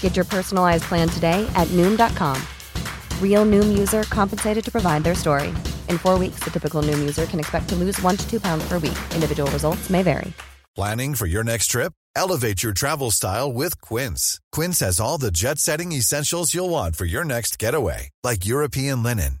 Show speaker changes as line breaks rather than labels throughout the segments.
Get your personalized plan today at Noom.com. Real Noom user compensated to provide their story. In four weeks, the typical Noom user can expect to lose one to two pounds per week. Individual results may vary.
Planning for your next trip? Elevate your travel style with Quince. Quince has all the jet setting essentials you'll want for your next getaway, like European linen,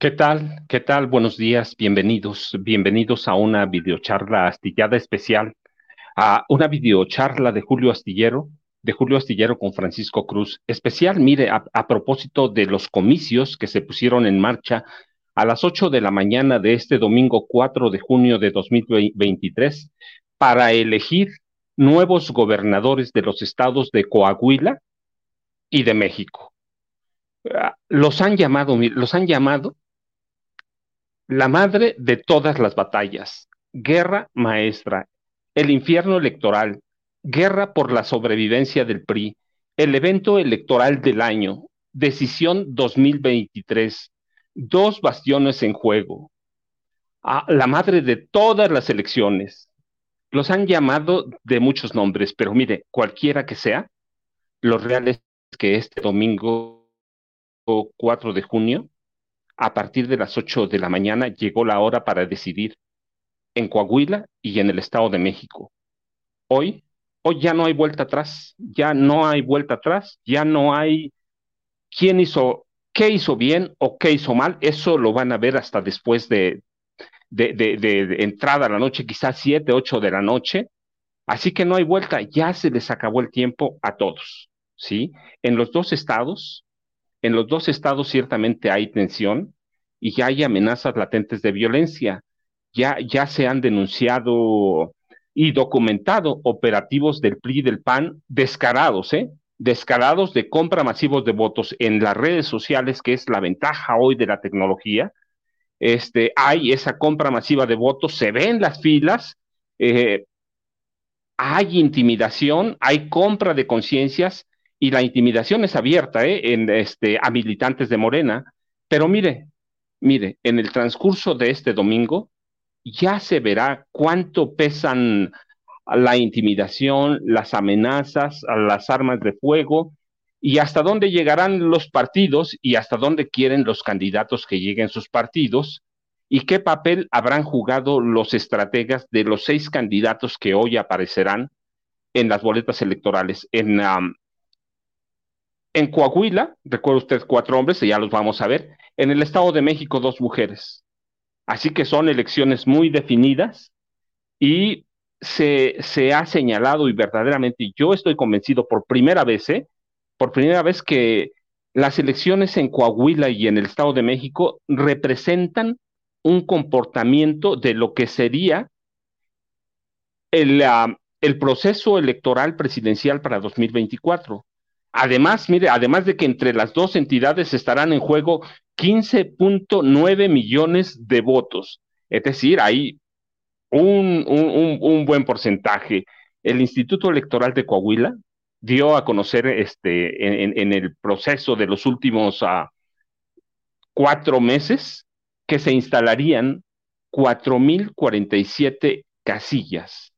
¿Qué tal? ¿Qué tal? Buenos días, bienvenidos, bienvenidos a una videocharla astillada especial, a una videocharla de Julio Astillero, de Julio Astillero con Francisco Cruz. Especial, mire, a, propósito de los comicios que se pusieron en marcha a las 8 de la mañana de este domingo 4 de junio de 2023 para elegir nuevos gobernadores de los estados de Coahuila y de México. Los han llamado, los han llamado la madre de todas las batallas, guerra maestra, el infierno electoral, guerra por la sobrevivencia del PRI, el evento electoral del año, decisión 2023, dos bastiones en juego, la madre de todas las elecciones. Los han llamado de muchos nombres, pero mire, cualquiera que sea, lo real es que este domingo 4 de junio a partir de las 8 de la mañana llegó la hora para decidir en Coahuila y en el Estado de México. Hoy, hoy ya no hay vuelta atrás, ya no hay vuelta atrás, ya no hay quién hizo, qué hizo bien o qué hizo mal, eso lo van a ver hasta después de, de, de, entrada a la noche, quizás 7, 8 de la noche. Así que no hay vuelta, ya se les acabó el tiempo a todos, ¿sí? En los dos estados, en los dos estados ciertamente hay tensión y ya hay amenazas latentes de violencia. Ya, ya se han denunciado y documentado operativos del PRI y del PAN descarados, ¿eh? Descarados de compra masivos de votos en las redes sociales, que es la ventaja hoy de la tecnología. Este, hay esa compra masiva de votos, se ven las filas, eh, hay intimidación, hay compra de conciencias, y la intimidación es abierta ¿eh? en, este, a militantes de Morena. Pero mire, mire, en el transcurso de este domingo ya se verá cuánto pesan la intimidación, las amenazas, las armas de fuego y hasta dónde llegarán los partidos y hasta dónde quieren los candidatos que lleguen sus partidos y qué papel habrán jugado los estrategas de los seis candidatos que hoy aparecerán en las boletas electorales. En, en Coahuila, recuerda usted cuatro hombres, y ya los vamos a ver. En el Estado de México, dos mujeres. Así que son elecciones muy definidas y se, ha señalado y verdaderamente yo estoy convencido por primera vez, ¿eh? por primera vez que las elecciones en Coahuila y en el Estado de México representan un comportamiento de lo que sería el, el proceso electoral presidencial para 2024. Además, mire, además de que entre las dos entidades estarán en juego 15.9 millones de votos. Es decir, hay un, un, un, buen porcentaje. El Instituto Electoral de Coahuila dio a conocer este, en, el proceso de los últimos uh, cuatro meses que se instalarían 4.047 casillas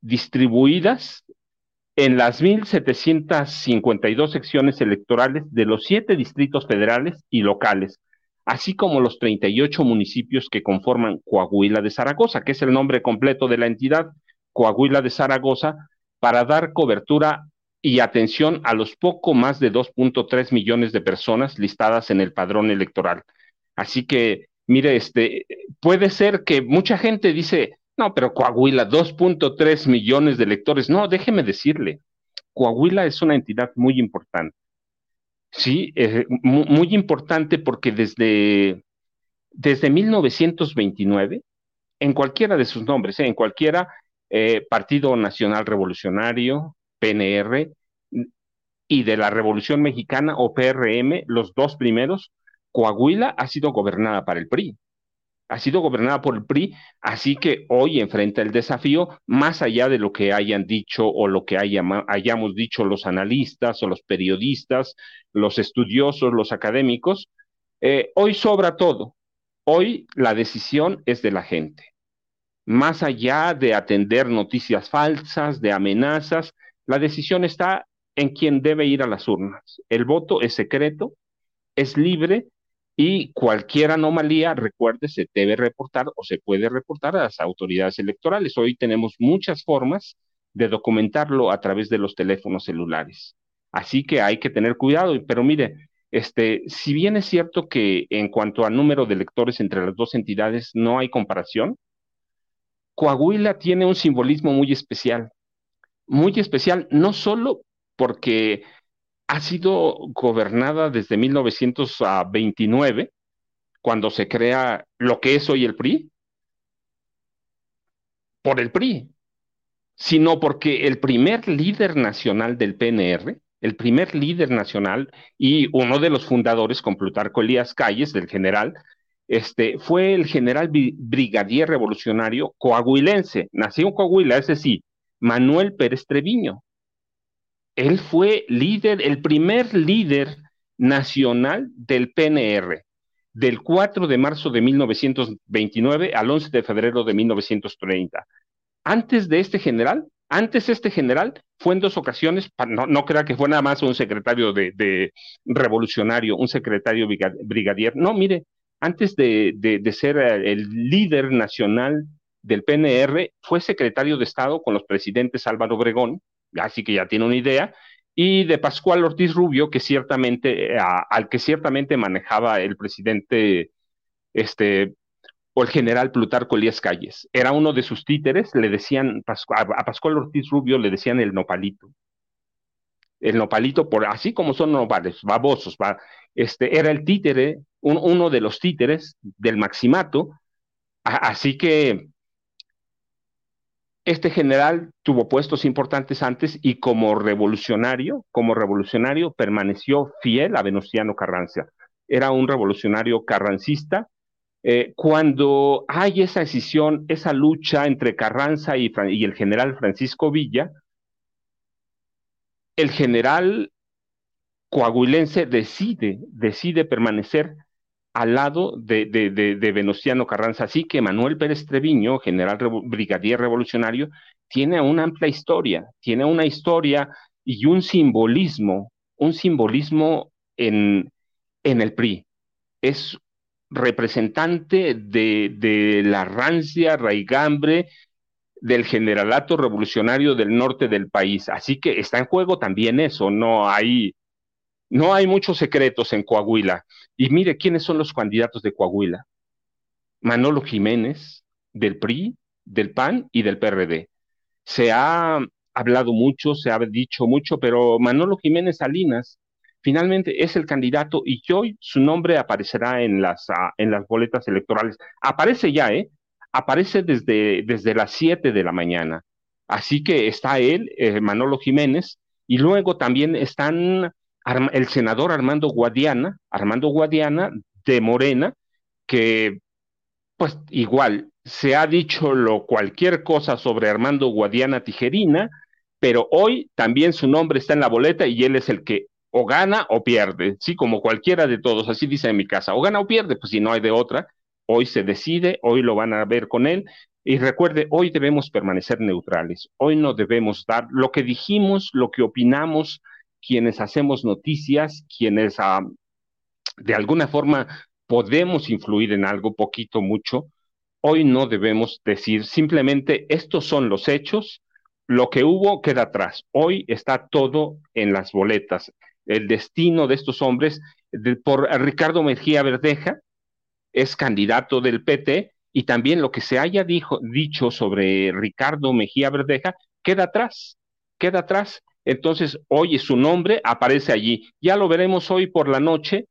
distribuidas en las 1.752 secciones electorales de los siete distritos federales y locales, así como los 38 municipios que conforman Coahuila de Zaragoza, que es el nombre completo de la entidad, Coahuila de Zaragoza, para dar cobertura y atención a los poco más de 2.3 millones de personas listadas en el padrón electoral. Así que, mire, este, puede ser que mucha gente dice, no, pero Coahuila, 2.3 millones de electores. No, déjeme decirle, Coahuila es una entidad muy importante. Sí, eh, muy, importante porque desde, desde 1929, en cualquiera de sus nombres, eh, en cualquiera, eh, Partido Nacional Revolucionario, PNR, y de la Revolución Mexicana o PRM, los dos primeros, Coahuila ha sido gobernada para el PRI ha sido gobernada por el PRI, así que hoy enfrenta el desafío, más allá de lo que hayan dicho o lo que hayamos dicho los analistas o los periodistas, los estudiosos, los académicos, eh, hoy sobra todo. Hoy la decisión es de la gente. Más allá de atender noticias falsas, de amenazas, la decisión está en quien debe ir a las urnas. El voto es secreto, es libre y cualquier anomalía, recuerde, se debe reportar o se puede reportar a las autoridades electorales. Hoy tenemos muchas formas de documentarlo a través de los teléfonos celulares. Así que hay que tener cuidado, pero mire, este, si bien es cierto que en cuanto a número de electores entre las dos entidades no hay comparación, Coahuila tiene un simbolismo muy especial, muy especial, no solo porque ha sido gobernada desde 1929, cuando se crea lo que es hoy el PRI, por el PRI, sino porque el primer líder nacional del PNR, el primer líder nacional y uno de los fundadores con Plutarco Elías Calles, del general, este, fue el general brigadier revolucionario coahuilense, nació en Coahuila, ese sí, Manuel Pérez Treviño él fue líder, el primer líder nacional del PNR, del 4 de marzo de 1929 al 11 de febrero de 1930. Antes de este general, antes este general fue en dos ocasiones, no, no crea que fue nada más un secretario de, revolucionario, un secretario brigadier. No, mire, antes de, de ser el líder nacional del PNR, fue secretario de Estado con los presidentes Álvaro Obregón, así que ya tiene una idea, y de Pascual Ortiz Rubio, que ciertamente, eh, al que ciertamente manejaba el presidente, este, o el general Plutarco Elías Calles. Era uno de sus títeres, le decían, a Pascual Ortiz Rubio le decían el nopalito. El nopalito, por, así como son nopales, babosos, va, este, era el títere, uno de los títeres del maximato, así que este general tuvo puestos importantes antes y como revolucionario, como revolucionario permaneció fiel a Venustiano Carranza. Era un revolucionario carrancista. Eh, cuando hay esa decisión, esa lucha entre Carranza y, y el general Francisco Villa, el general coahuilense decide, decide permanecer al lado de, de, Venustiano Carranza. Así que Manuel Pérez Treviño, general brigadier revolucionario, tiene una amplia historia, tiene una historia y un simbolismo, un simbolismo en, en el PRI. Es representante de, de la rancia, raigambre del generalato revolucionario del norte del país. Así que está en juego también eso, no hay no hay muchos secretos en Coahuila. Y mire quiénes son los candidatos de Coahuila. Manolo Jiménez, del PRI, del PAN y del PRD. Se ha hablado mucho, se ha dicho mucho, pero Manolo Jiménez Salinas finalmente es el candidato y hoy su nombre aparecerá en las, ah, en las boletas electorales. Aparece ya, ¿eh? Aparece desde, desde las 7 de la mañana. Así que está él, eh, Manolo Jiménez, y luego también están el senador Armando Guadiana, Armando Guadiana de Morena, que pues igual se ha dicho lo cualquier cosa sobre Armando Guadiana Tijerina, pero hoy también su nombre está en la boleta y él es el que o gana o pierde, sí, como cualquiera de todos, así dice en mi casa, o gana o pierde, pues si no hay de otra, hoy se decide, hoy lo van a ver con él, y recuerde, hoy debemos permanecer neutrales, hoy no debemos dar lo que dijimos, lo que opinamos, quienes hacemos noticias, quienes ah, de alguna forma podemos influir en algo poquito, mucho, hoy no debemos decir simplemente estos son los hechos, lo que hubo queda atrás. Hoy está todo en las boletas. El destino de estos hombres, por Ricardo Mejía Verdeja, es candidato del PT, y también lo que se haya dicho sobre Ricardo Mejía Verdeja queda atrás, queda atrás. Entonces, hoy su nombre aparece allí. Ya lo veremos hoy por la noche,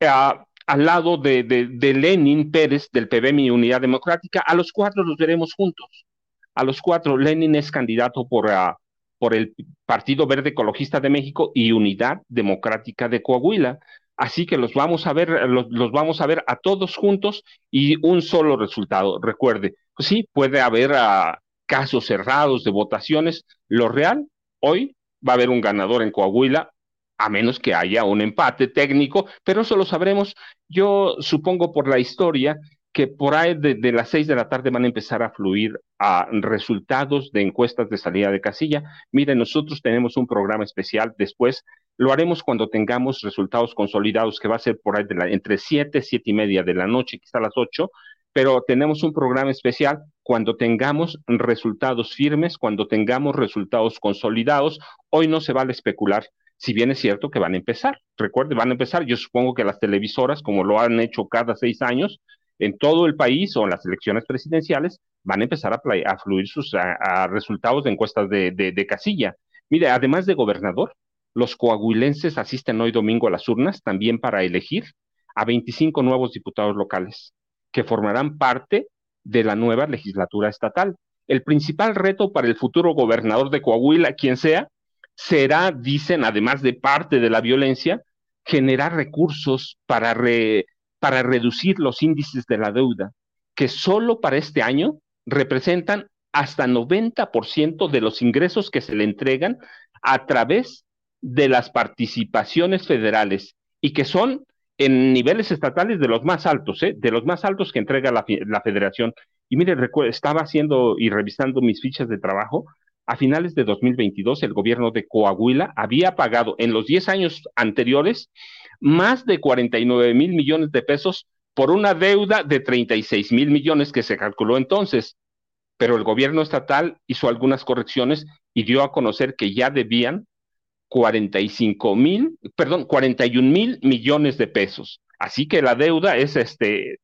al lado de, de, Lenin Pérez del PBM Unidad Democrática. A los cuatro los veremos juntos. A los cuatro, Lenin es candidato por, ah, por el Partido Verde Ecologista de México y Unidad Democrática de Coahuila. Así que los vamos a ver, los, los, vamos a ver a todos juntos y un solo resultado. Recuerde, pues sí, puede haber uh, casos cerrados de votaciones. Lo real, hoy va a haber un ganador en Coahuila, a menos que haya un empate técnico, pero eso lo sabremos, yo supongo por la historia, que por ahí de, las seis de la tarde van a empezar a fluir a resultados de encuestas de salida de casilla. Miren, nosotros tenemos un programa especial después, lo haremos cuando tengamos resultados consolidados, que va a ser por ahí de la, entre siete, siete y media de la noche, quizá las ocho, pero tenemos un programa especial cuando tengamos resultados firmes, cuando tengamos resultados consolidados. Hoy no se vale especular, si bien es cierto que van a empezar. Recuerde, van a empezar. Yo supongo que las televisoras, como lo han hecho cada seis años, en todo el país o en las elecciones presidenciales, van a empezar a, fluir sus resultados de encuestas de, de casilla. Mire, además de gobernador, los coahuilenses asisten hoy domingo a las urnas también para elegir a 25 nuevos diputados locales que formarán parte de la nueva legislatura estatal. El principal reto para el futuro gobernador de Coahuila, quien sea, será, dicen, además de parte de la violencia, generar recursos para, para reducir los índices de la deuda, que solo para este año representan hasta 90% de los ingresos que se le entregan a través de las participaciones federales y que son en niveles estatales de los más altos, ¿eh? de los más altos que entrega la, la federación. Y mire, estaba haciendo y revisando mis fichas de trabajo. A finales de 2022, el gobierno de Coahuila había pagado en los 10 años anteriores más de 49 mil millones de pesos por una deuda de 36 mil millones que se calculó entonces. Pero el gobierno estatal hizo algunas correcciones y dio a conocer que ya debían 45 mil, perdón, 41 mil millones de pesos. Así que la deuda es este,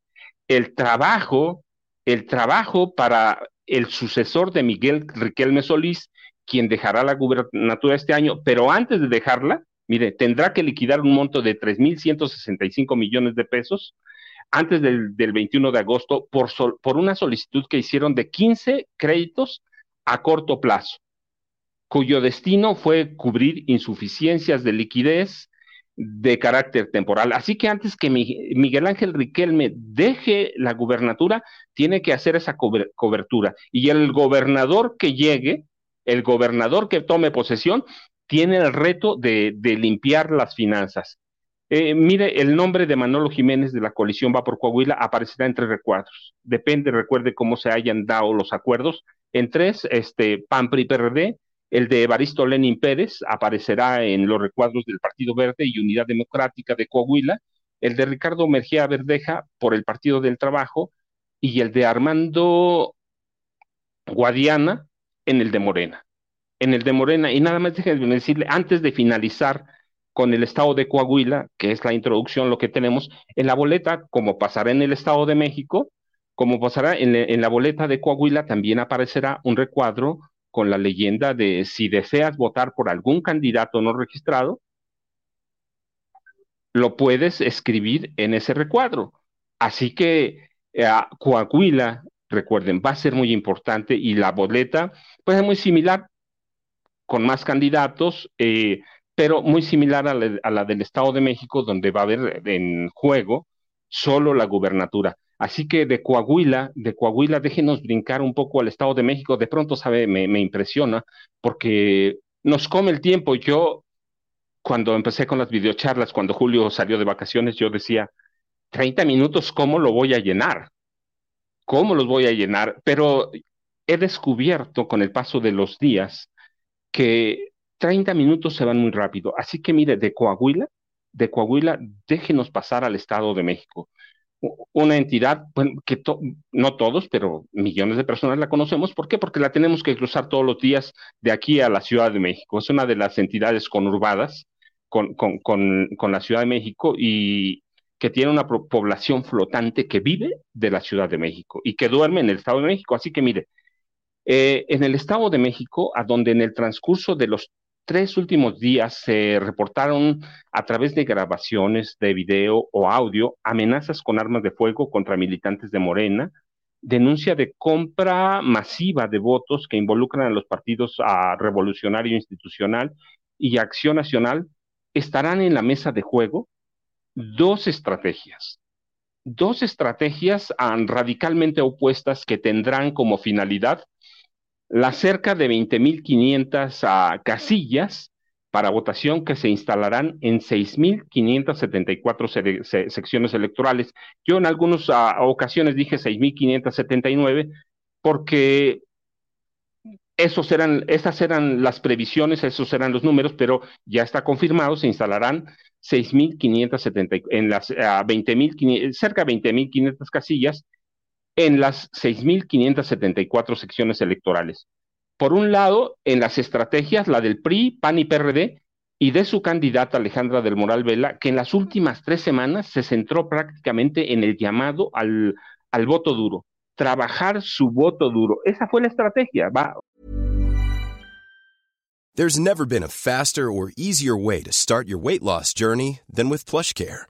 el trabajo, el trabajo para el sucesor de Miguel Riquelme Solís, quien dejará la gubernatura este año, pero antes de dejarla, mire, tendrá que liquidar un monto de 3.165 millones de pesos antes del, del 21 de agosto por, por una solicitud que hicieron de 15 créditos a corto plazo cuyo destino fue cubrir insuficiencias de liquidez de carácter temporal. Así que antes que Miguel Ángel Riquelme deje la gubernatura, tiene que hacer esa cobertura. Y el gobernador que llegue, el gobernador que tome posesión, tiene el reto de, limpiar las finanzas. Eh, mire, el nombre de Manolo Jiménez de la coalición Va por Coahuila aparecerá entre recuadros. Depende, recuerde cómo se hayan dado los acuerdos. En tres, este, PAN, PRI, PRD, el de Evaristo Lenin Pérez aparecerá en los recuadros del Partido Verde y Unidad Democrática de Coahuila, el de Ricardo Mergía Verdeja por el Partido del Trabajo y el de Armando Guadiana en el de Morena. En el de Morena, y nada más déjenme decirle, antes de finalizar con el Estado de Coahuila, que es la introducción, lo que tenemos, en la boleta, como pasará en el Estado de México, como pasará en la boleta de Coahuila, también aparecerá un recuadro con la leyenda de si deseas votar por algún candidato no registrado, lo puedes escribir en ese recuadro. Así que eh, Coahuila, recuerden, va a ser muy importante y la boleta, pues es muy similar, con más candidatos, eh, pero muy similar a la, del Estado de México, donde va a haber en juego solo la gubernatura. Así que de Coahuila, de Coahuila, déjenos brincar un poco al Estado de México. De pronto, sabe, me, impresiona porque nos come el tiempo. Yo, cuando empecé con las videocharlas, cuando Julio salió de vacaciones, yo decía, 30 minutos, ¿cómo lo voy a llenar? ¿Cómo los voy a llenar? Pero he descubierto con el paso de los días que 30 minutos se van muy rápido. Así que mire, de Coahuila, de Coahuila, déjenos pasar al Estado de México una entidad que no todos, pero millones de personas la conocemos. ¿Por qué? Porque la tenemos que cruzar todos los días de aquí a la Ciudad de México. Es una de las entidades conurbadas con, con la Ciudad de México y que tiene una población flotante que vive de la Ciudad de México y que duerme en el Estado de México. Así que mire, eh, en el Estado de México, a donde en el transcurso de los tres últimos días se reportaron a través de grabaciones de video o audio amenazas con armas de fuego contra militantes de Morena, denuncia de compra masiva de votos que involucran a los partidos Revolucionario Institucional y Acción Nacional, estarán en la mesa de juego dos estrategias. Dos estrategias radicalmente opuestas que tendrán como finalidad las cerca de 20.500 ah, casillas para votación que se instalarán en 6.574 secciones electorales. Yo en algunas ah, ocasiones dije 6.579 porque esos eran, esas eran las previsiones, esos eran los números, pero ya está confirmado, se instalarán 6.570 en las 20.000, ah, cerca de 20.500 casillas en las 6.574 secciones electorales. Por un lado, en las estrategias, la del PRI, PAN y PRD, y de su candidata Alejandra del Moral Vela, que en las últimas tres semanas se centró prácticamente en el llamado al, al voto duro, trabajar su voto duro. Esa fue la estrategia. Va.
There's never been a faster or easier way to start your weight loss journey than with PlushCare.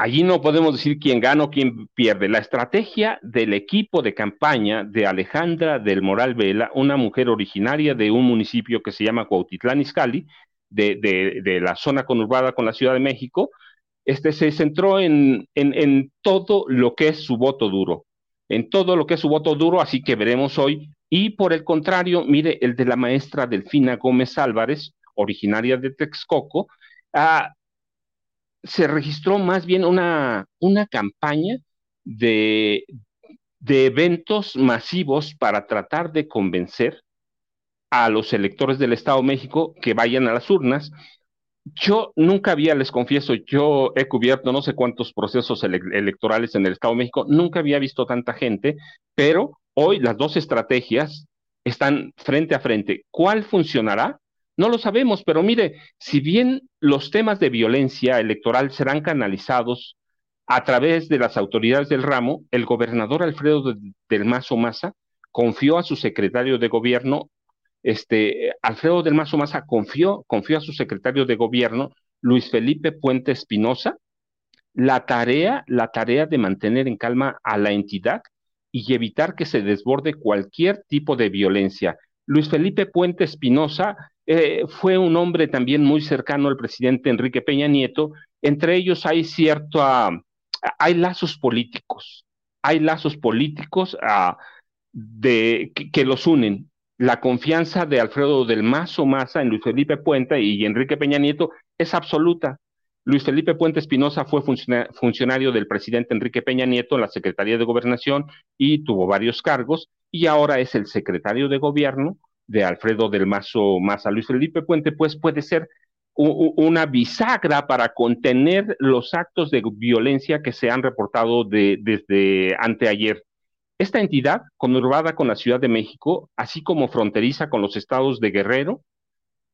Allí no podemos decir quién gana o quién pierde. La estrategia del equipo de campaña de Alejandra del Moral Vela, una mujer originaria de un municipio que se llama Cuautitlán Izcalli, de, de, de la zona conurbada con la Ciudad de México, este, se centró en, en, todo lo que es su voto duro, en todo lo que es su voto duro, así que veremos hoy. Y por el contrario, mire, el de la maestra Delfina Gómez Álvarez, originaria de Texcoco, ah, se registró más bien una, una campaña de, de eventos masivos para tratar de convencer a los electores del Estado de México que vayan a las urnas yo nunca había, les confieso, yo he cubierto no sé cuántos procesos electorales en el Estado de México, nunca había visto tanta gente, pero hoy las dos estrategias están frente a frente. ¿Cuál funcionará? No lo sabemos, pero mire, si bien los temas de violencia electoral serán canalizados a través de las autoridades del ramo, el gobernador Alfredo del Mazo Maza confió a su secretario de gobierno este, Alfredo del Mazo Maza confió, confió a su secretario de gobierno, Luis Felipe Puente Espinosa, la tarea, la tarea de mantener en calma a la entidad y evitar que se desborde cualquier tipo de violencia. Luis Felipe Puente Espinosa eh, fue un hombre también muy cercano al presidente Enrique Peña Nieto. Entre ellos hay cierto, ah, hay lazos políticos, hay lazos políticos ah, que, los unen la confianza de Alfredo del Mazo Maza en Luis Felipe Puente y Enrique Peña Nieto es absoluta. Luis Felipe Puente Espinosa fue funcionario del presidente Enrique Peña Nieto en la Secretaría de Gobernación y tuvo varios cargos, y ahora es el secretario de gobierno de Alfredo del Mazo Maza. Luis Felipe Puente, pues puede ser una bisagra para contener los actos de violencia que se han reportado desde anteayer. Esta entidad, conurbada con la Ciudad de México, así como fronteriza con los estados de Guerrero,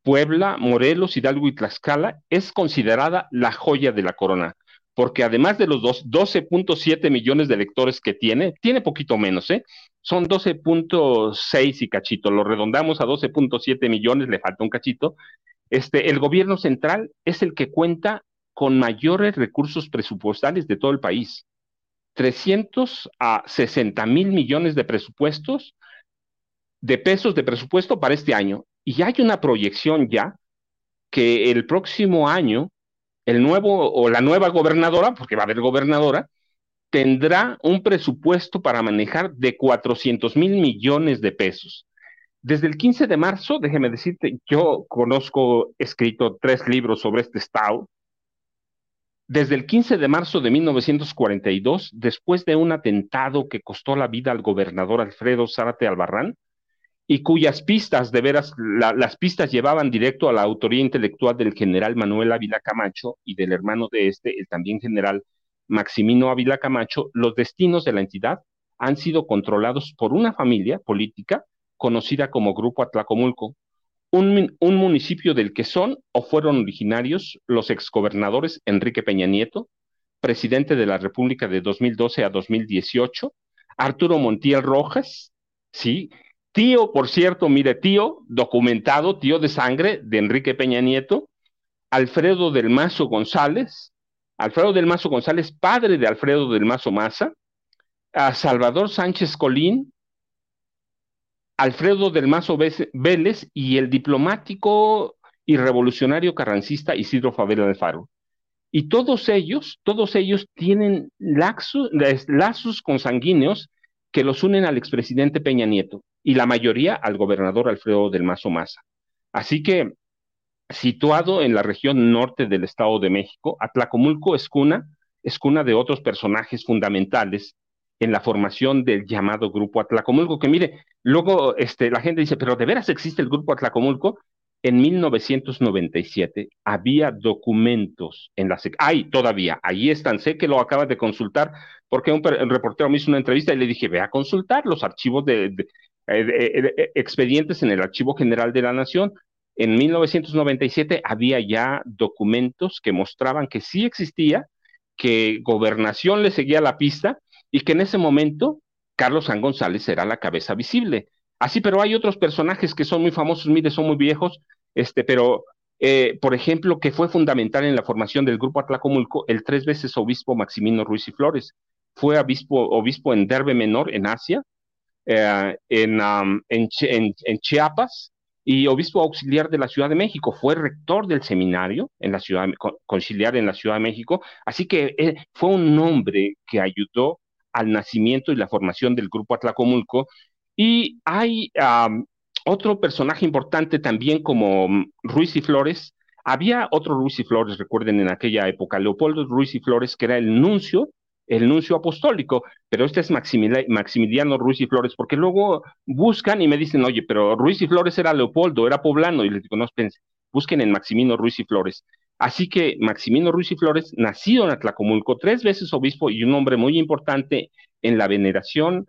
Puebla, Morelos, Hidalgo y Tlaxcala, es considerada la joya de la corona. Porque además de los 12.7 millones de electores que tiene, tiene poquito menos, ¿eh? Son 12.6 y cachito, lo redondamos a 12.7 millones, le falta un cachito. Este, el gobierno central es el que cuenta con mayores recursos presupuestales de todo el país. 300 a 60 mil millones de presupuestos, de pesos de presupuesto para este año. Y hay una proyección ya que el próximo año el nuevo o la nueva gobernadora, porque va a haber gobernadora, tendrá un presupuesto para manejar de 400 mil millones de pesos. Desde el 15 de marzo, déjeme decirte, yo conozco, he escrito tres libros sobre este estado. Desde el 15 de marzo de 1942, después de un atentado que costó la vida al gobernador Alfredo Zárate Albarrán, y cuyas pistas, de veras, las pistas llevaban directo a la autoría intelectual del general Manuel Ávila Camacho y del hermano de este, el también general Maximino Ávila Camacho, los destinos de la entidad han sido controlados por una familia política conocida como Grupo Atlacomulco, un, un municipio del que son o fueron originarios los exgobernadores Enrique Peña Nieto, presidente de la República de 2012 a 2018, Arturo Montiel Rojas, sí, Tío, por cierto, mire, tío, documentado, tío de sangre de Enrique Peña Nieto, Alfredo del Mazo González, Alfredo del Mazo González, padre de Alfredo del Mazo Maza, a Salvador Sánchez Colín, Alfredo del Mazo Vélez y el diplomático y revolucionario carrancista Isidro Favela de Faro. Y todos ellos, todos ellos tienen lazos consanguíneos que los unen al expresidente Peña Nieto y la mayoría al gobernador Alfredo del Mazo Maza. Así que, situado en la región norte del Estado de México, Atlacomulco es cuna, es cuna de otros personajes fundamentales en la formación del llamado Grupo Atlacomulco, que mire, luego este, la gente dice, pero ¿de veras existe el Grupo Atlacomulco? En 1997 había documentos en la SEC. Hay todavía, ahí están, sé que lo acabas de consultar, porque un, reportero me hizo una entrevista y le dije, ve a consultar los archivos de, expedientes en el Archivo General de la Nación. En 1997 había ya documentos que mostraban que sí existía, que gobernación le seguía la pista y que en ese momento Carlos San González era la cabeza visible. Así, pero hay otros personajes que son muy famosos, mire, son muy viejos, este, pero, eh, por ejemplo, que fue fundamental en la formación del Grupo Atlacomulco, el tres veces obispo Maximino Ruiz y Flores. Fue obispo en Derbe Menor, en Asia, eh, en, en, Chiapas, y obispo auxiliar de la Ciudad de México. Fue rector del seminario en la Ciudad conciliar en la Ciudad de México. Así que eh, fue un hombre que ayudó al nacimiento y la formación del Grupo Atlacomulco. Y hay otro personaje importante también como mm, Ruiz y Flores. Había otro Ruiz y Flores, recuerden en aquella época, Leopoldo Ruiz y Flores, que era el nuncio, el nuncio apostólico, pero este es Maximiliano Ruiz y Flores, porque luego buscan y me dicen, oye, pero Ruiz y Flores era Leopoldo, era poblano, y les digo, no, espérense, busquen en Maximino Ruiz y Flores. Así que Maximino Ruiz y Flores, nacido en Atlacomulco, tres veces obispo y un hombre muy importante en la veneración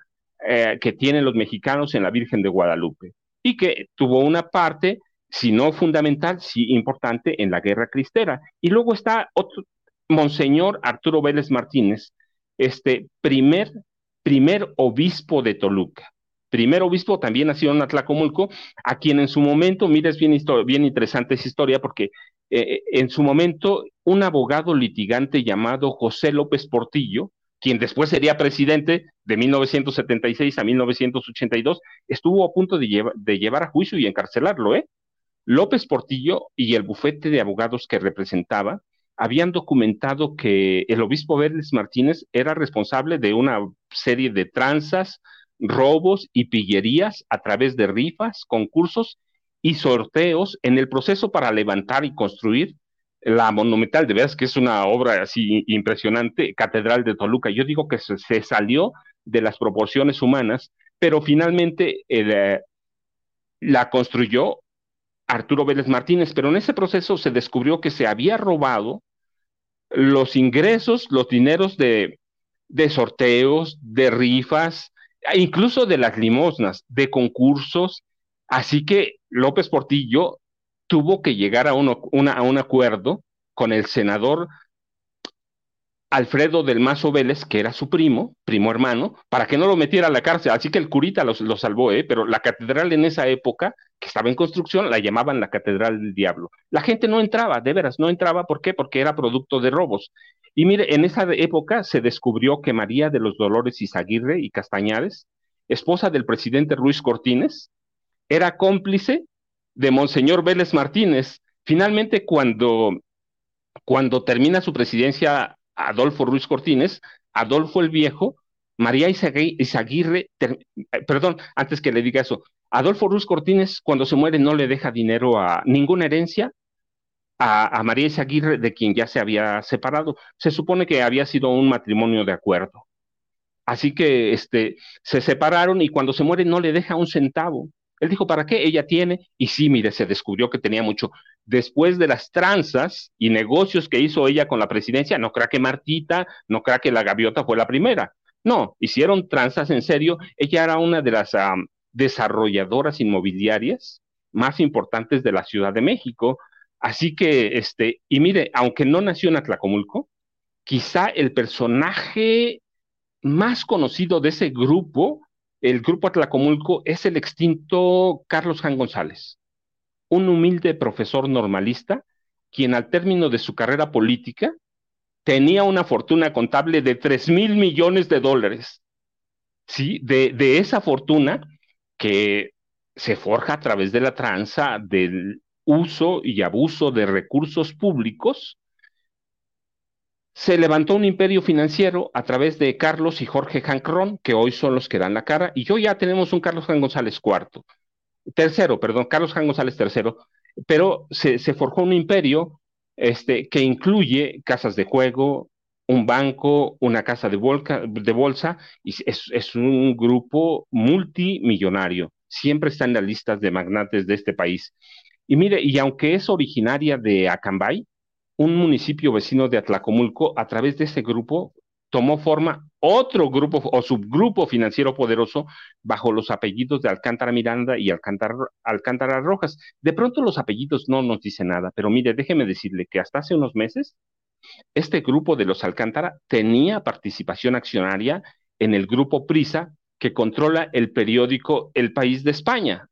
eh, que tienen los mexicanos en la Virgen de Guadalupe y que tuvo una parte, si no fundamental, sí importante en la guerra cristera. Y luego está otro, Monseñor Arturo Vélez Martínez, este primer, primer obispo de Toluca. Primer obispo también nació en Atlacomulco, a quien en su momento, mira, es bien, bien interesante esa historia porque eh, en su momento un abogado litigante llamado José López Portillo, quien después sería presidente de 1976 a 1982, estuvo a punto de, llevar a juicio y encarcelarlo, ¿eh? López Portillo y el bufete de abogados que representaba habían documentado que el obispo Vélez Martínez era responsable de una serie de tranzas, robos y pillerías a través de rifas, concursos y sorteos en el proceso para levantar y construir la monumental, de veras que es una obra así impresionante, Catedral de Toluca. Yo digo que se, salió de las proporciones humanas, pero finalmente eh, la construyó Arturo Vélez Martínez, pero en ese proceso se descubrió que se había robado los ingresos, los dineros de, de sorteos, de rifas, e incluso de las limosnas, de concursos. Así que López Portillo tuvo que llegar a, a un acuerdo con el senador Alfredo del Mazo Vélez, que era su primo, primo hermano, para que no lo metiera a la cárcel. Así que el curita lo, salvó, ¿eh? pero la catedral en esa época, que estaba en construcción, la llamaban la Catedral del Diablo. La gente no entraba, de veras, no entraba. ¿Por qué? Porque era producto de robos. Y mire, en esa época se descubrió que María de los Dolores Izaguirre y Castañares, esposa del presidente Ruiz Cortines, era cómplice de Monseñor Vélez Martínez. Finalmente, cuando, cuando termina su presidencia Adolfo Ruiz Cortines, Adolfo el Viejo, María Izaguirre, perdón, antes que le diga eso, Adolfo Ruiz Cortines cuando se muere no le deja dinero a ninguna herencia a, María Izaguirre, de quien ya se había separado. Se supone que había sido un matrimonio de acuerdo. Así que este, se separaron y cuando se muere no le deja un centavo. Él dijo, ¿para qué? Ella tiene. Y sí, mire, se descubrió que tenía mucho. Después de las tranzas y negocios que hizo ella con la presidencia, no crea que Martita, no crea que la gaviota fue la primera. No, hicieron tranzas en serio. Ella era una de las desarrolladoras inmobiliarias más importantes de la Ciudad de México. Así que, este, y mire, aunque no nació en Atlacomulco, quizá el personaje más conocido de ese grupo el grupo Atlacomulco es el extinto Carlos Jan González, un humilde profesor normalista, quien al término de su carrera política tenía una fortuna contable de 3 mil millones de dólares. Sí, de, de esa fortuna que se forja a través de la tranza del uso y abuso de recursos públicos se levantó un imperio financiero a través de Carlos y Jorge Jancrón, que hoy son los que dan la cara, y yo ya tenemos un Carlos Jan González cuarto, tercero, perdón, Carlos Jan González tercero, pero se, forjó un imperio este, que incluye casas de juego, un banco, una casa de, de bolsa, y es, es, un grupo multimillonario. Siempre está en las listas de magnates de este país. Y mire, y aunque es originaria de Acambay, un municipio vecino de Atlacomulco, a través de ese grupo, tomó forma otro grupo o subgrupo financiero poderoso bajo los apellidos de Alcántara Miranda y Alcántara, Alcántara Rojas. De pronto los apellidos no nos dicen nada, pero mire, déjeme decirle que hasta hace unos meses, este grupo de los Alcántara tenía participación accionaria en el grupo Prisa que controla el periódico El País de España.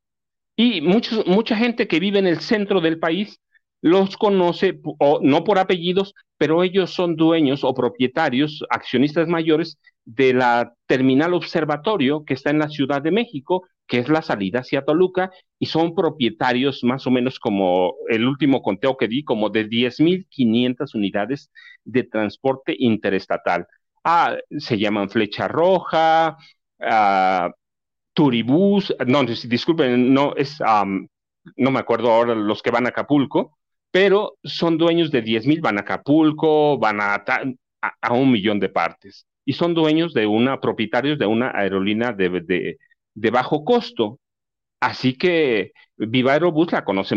Y muchos, mucha gente que vive en el centro del país los conoce, o, no por apellidos, pero ellos son dueños o propietarios, accionistas mayores de la terminal observatorio que está en la Ciudad de México, que es la salida hacia Toluca, y son propietarios más o menos como el último conteo que di, como de 10.500 unidades de transporte interestatal. Ah, se llaman Flecha Roja, ah, Turibús, no, disculpen, no es, no me acuerdo ahora los que van a Acapulco, pero son dueños de 10 mil, van a Acapulco, van a, a, un millón de partes, y son dueños de una, propietarios de una aerolínea de, de, bajo costo. Así que Viva Aerobús la conoce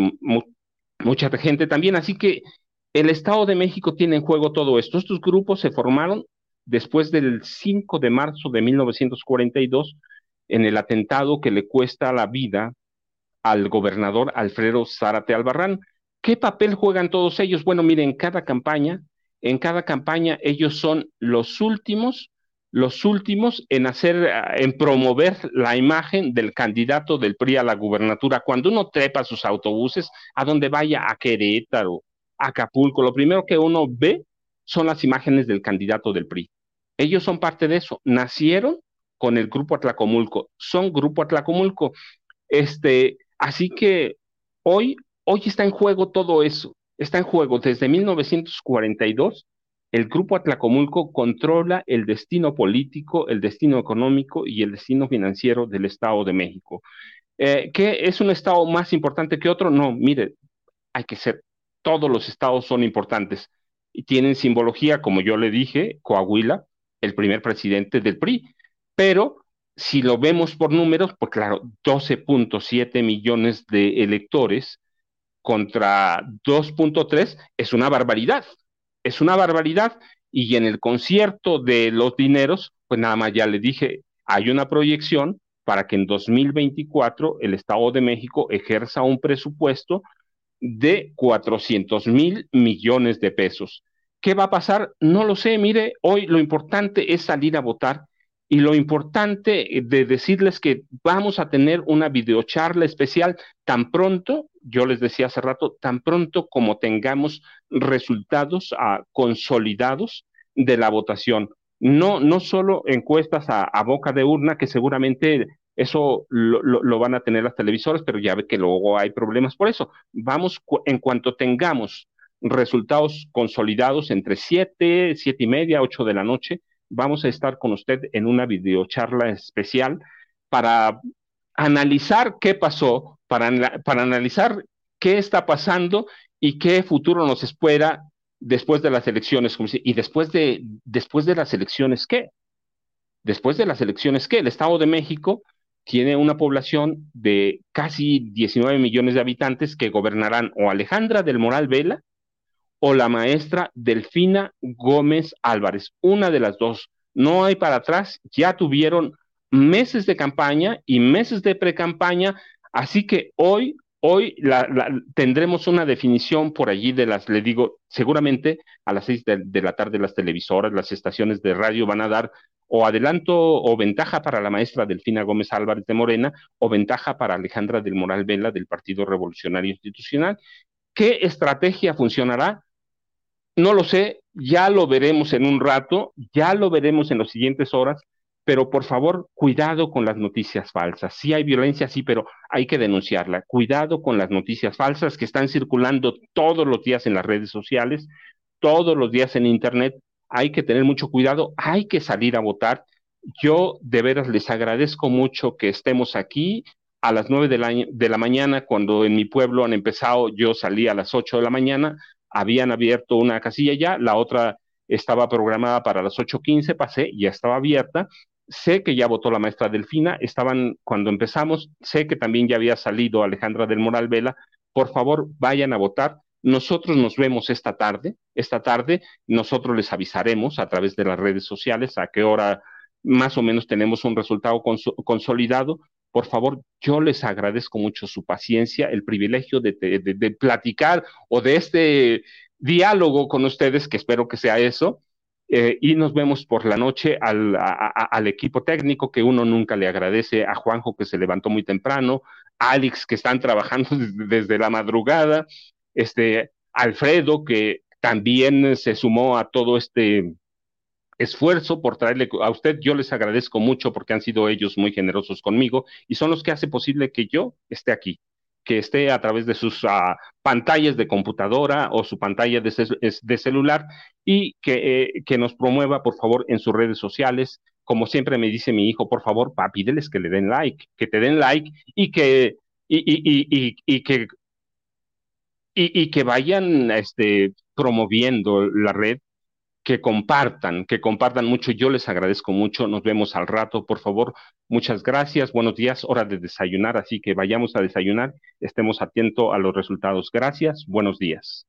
mucha gente también, así que el Estado de México tiene en juego todo esto. Estos grupos se formaron después del 5 de marzo de 1942 en el atentado que le cuesta la vida al gobernador Alfredo Zárate Albarrán. ¿Qué papel juegan todos ellos? Bueno, miren, en cada campaña, en cada campaña ellos son los últimos, los últimos en hacer, ah, en promover la imagen del candidato del PRI a la gubernatura. Cuando uno trepa sus autobuses, a donde vaya, a Querétaro, a Acapulco, lo primero que uno ve son las imágenes del candidato del PRI. Ellos son parte de eso. Nacieron con el grupo Atlacomulco, son grupo Atlacomulco. Este, así que hoy Hoy está en juego todo eso. Está en juego desde 1942. El grupo Atlacomulco controla el destino político, el destino económico y el destino financiero del Estado de México. Eh, ¿Qué es un estado más importante que otro? No, mire, hay que ser, todos los estados son importantes y tienen simbología, como yo le dije, Coahuila, el primer presidente del PRI, pero si lo vemos por números, pues claro, 12.7 millones de electores contra 2.3 es una barbaridad, es una barbaridad. Y en el concierto de los dineros, pues nada más ya le dije, hay una proyección para que en 2024 el Estado de México ejerza un presupuesto de 400 mil millones de pesos, ¿Qué va a pasar? No lo sé. Mire, hoy lo importante es salir a votar y lo importante de decirles que vamos a tener una videocharla especial tan pronto, yo les decía hace rato, tan pronto como tengamos resultados ah, consolidados de la votación. No, no solo encuestas a, boca de urna, que seguramente eso lo, lo, van a tener las televisoras, pero ya ve que luego hay problemas por eso. Vamos, en cuanto tengamos resultados consolidados entre siete, siete y media, ocho de la noche, vamos a estar con usted en una videocharla especial para analizar qué pasó, para, para analizar qué está pasando y qué futuro nos espera después de las elecciones. Y después de, después de las elecciones, ¿qué? Después de las elecciones, ¿qué? El Estado de México tiene una población de casi 19 millones de habitantes que gobernarán o Alejandra del Moral Vela o la maestra Delfina Gómez Álvarez, una de las dos. No hay para atrás, ya tuvieron meses de campaña y meses de pre-campaña, así que hoy, hoy tendremos una definición por allí de las, le digo, seguramente a las seis de la tarde las televisoras, las estaciones de radio van a dar o adelanto o ventaja para la maestra Delfina Gómez Álvarez de Morena o ventaja para Alejandra del Moral Vela del Partido Revolucionario Institucional. ¿Qué estrategia funcionará? No lo sé, ya lo veremos en un rato, ya lo veremos en las siguientes horas, pero por favor, cuidado con las noticias falsas. Sí hay violencia, sí, pero hay que denunciarla. Cuidado con las noticias falsas que están circulando todos los días en las redes sociales, todos los días en Internet. Hay que tener mucho cuidado, hay que salir a votar. Yo de veras les agradezco mucho que estemos aquí a las nueve de la, de la mañana, cuando en mi pueblo han empezado, yo salí a las ocho de la mañana, habían abierto una casilla ya, la otra estaba programada para las 8.15, pasé, ya estaba abierta. Sé que ya votó la maestra Delfina, estaban cuando empezamos, sé que también ya había salido Alejandra del Moral Vela. Por favor, vayan a votar. Nosotros nos vemos esta tarde. Esta tarde nosotros les avisaremos a través de las redes sociales a qué hora más o menos tenemos un resultado consolidado. Por favor, yo les agradezco mucho su paciencia, el privilegio de, platicar o de este diálogo con ustedes, que espero que sea eso. Eh, y nos vemos por la noche al, equipo técnico que uno nunca le agradece, a Juanjo que se levantó muy temprano, a Alex que están trabajando desde la madrugada, este, Alfredo que también se sumó a todo este esfuerzo por traerle a usted. Yo les agradezco mucho porque han sido ellos muy generosos conmigo y son los que hacen posible que yo esté aquí, que esté a través de sus ah, pantallas de computadora o su pantalla de, celular y que, eh, que, nos promueva, por favor, en sus redes sociales. Como siempre me dice mi hijo, por favor, papi, pídeles que le den like, que te den like y que, y que y, que vayan este, promoviendo la red que compartan, que compartan mucho. Yo les agradezco mucho. Nos vemos al rato, por favor. Muchas gracias. Buenos días. Hora de desayunar, así que vayamos a desayunar. Estemos atentos a los resultados. Gracias. Buenos días.